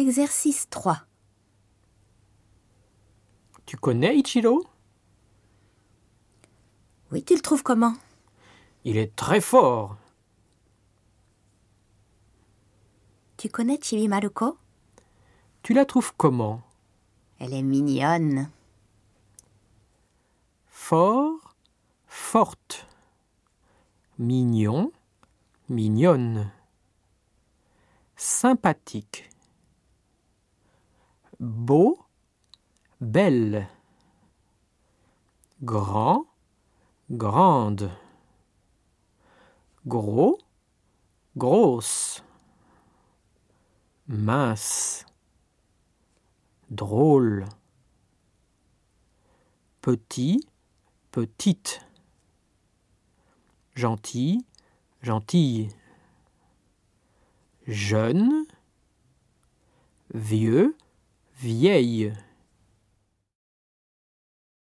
Exercice 3. Tu connais Ichiro? Oui, tu le trouves comment? Il est très fort. Tu connais Chibi Maruko? Tu la trouves comment? Elle est mignonne. Fort, forte. Mignon, mignonne. Sympathique. Beau, belle. Grand, grande. Gros, grosse. Mince. Drôle. Petit, petite. Gentil, gentille. Jeune, vieux, vieille.